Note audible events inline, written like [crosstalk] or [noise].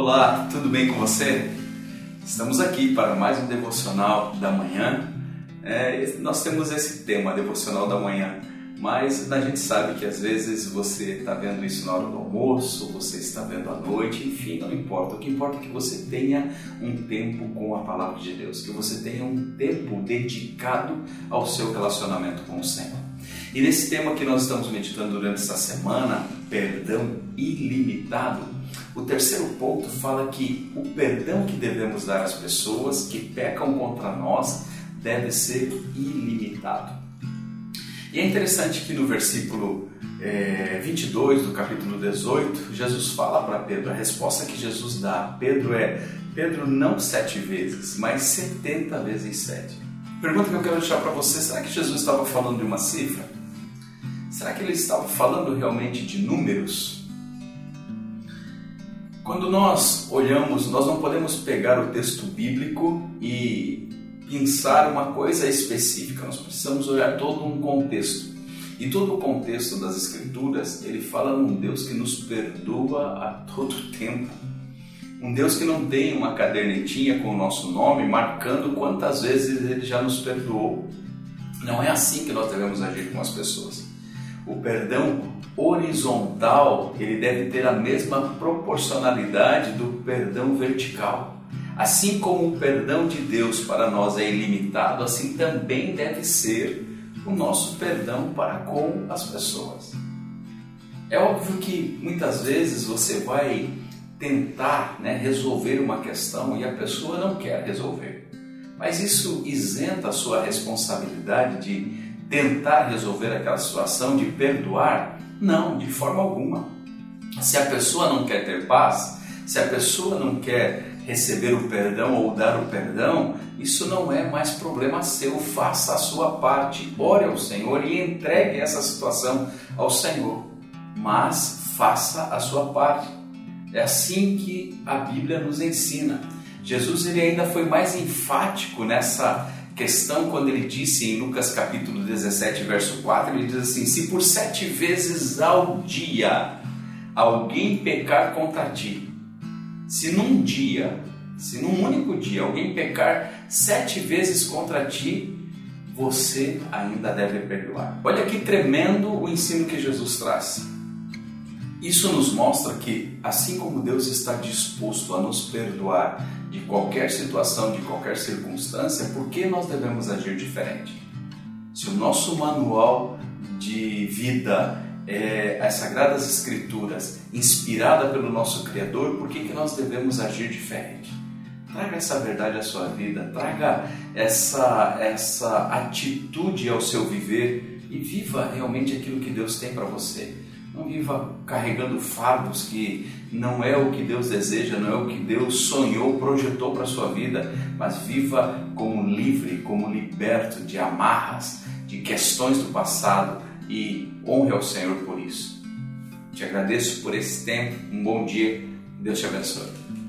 Olá, tudo bem com você? Estamos aqui para mais um devocional da manhã. É, nós temos esse tema, devocional da manhã, mas a gente sabe que às vezes você está vendo isso na hora do almoço, você está vendo à noite, enfim, não importa. O que importa é que você tenha um tempo com a palavra de Deus, que você tenha um tempo dedicado ao seu relacionamento com o Senhor. E nesse tema que nós estamos meditando durante essa semana, perdão ilimitado, o terceiro ponto fala que o perdão que devemos dar às pessoas que pecam contra nós deve ser ilimitado. E é interessante que no versículo é, 22 do capítulo 18, Jesus fala para Pedro, a resposta que Jesus dá a Pedro é: Pedro, não sete vezes, mas setenta vezes sete. Pergunta que eu quero deixar para você: será que Jesus estava falando de uma cifra? Será que ele estava falando realmente de números? Quando nós olhamos, nós não podemos pegar o texto bíblico e pensar uma coisa específica, nós precisamos olhar todo um contexto. E todo o contexto das Escrituras, ele fala num Deus que nos perdoa a todo [laughs] tempo. Um Deus que não tem uma cadernetinha com o nosso nome marcando quantas vezes ele já nos perdoou. Não é assim que nós devemos agir com as pessoas. O perdão horizontal, ele deve ter a mesma proporcionalidade do perdão vertical. Assim como o perdão de Deus para nós é ilimitado, assim também deve ser o nosso perdão para com as pessoas. É óbvio que muitas vezes você vai tentar né, resolver uma questão e a pessoa não quer resolver. Mas isso isenta a sua responsabilidade de tentar resolver aquela situação, de perdoar? Não, de forma alguma. Se a pessoa não quer ter paz, se a pessoa não quer receber o perdão ou dar o perdão, isso não é mais problema seu. Faça a sua parte, ore ao Senhor e entregue essa situação ao Senhor. Mas faça a sua parte. É assim que a Bíblia nos ensina. Jesus ele ainda foi mais enfático nessa questão quando ele disse em Lucas capítulo 17, verso 4, ele diz assim: Se por sete vezes ao dia alguém pecar contra ti, se num dia, se num único dia alguém pecar sete vezes contra ti, você ainda deve perdoar. Olha que tremendo o ensino que Jesus traz. Isso nos mostra que, assim como Deus está disposto a nos perdoar de qualquer situação, de qualquer circunstância, por que nós devemos agir diferente? Se o nosso manual de vida é as Sagradas Escrituras, inspirada pelo nosso Criador, por que, que nós devemos agir diferente? Traga essa verdade à sua vida, traga essa, essa atitude ao seu viver e viva realmente aquilo que Deus tem para você. Não viva carregando fardos que não é o que Deus deseja, não é o que Deus sonhou, projetou para a sua vida, mas viva como livre, como liberto de amarras, de questões do passado e honre ao Senhor por isso. Te agradeço por esse tempo, um bom dia, Deus te abençoe.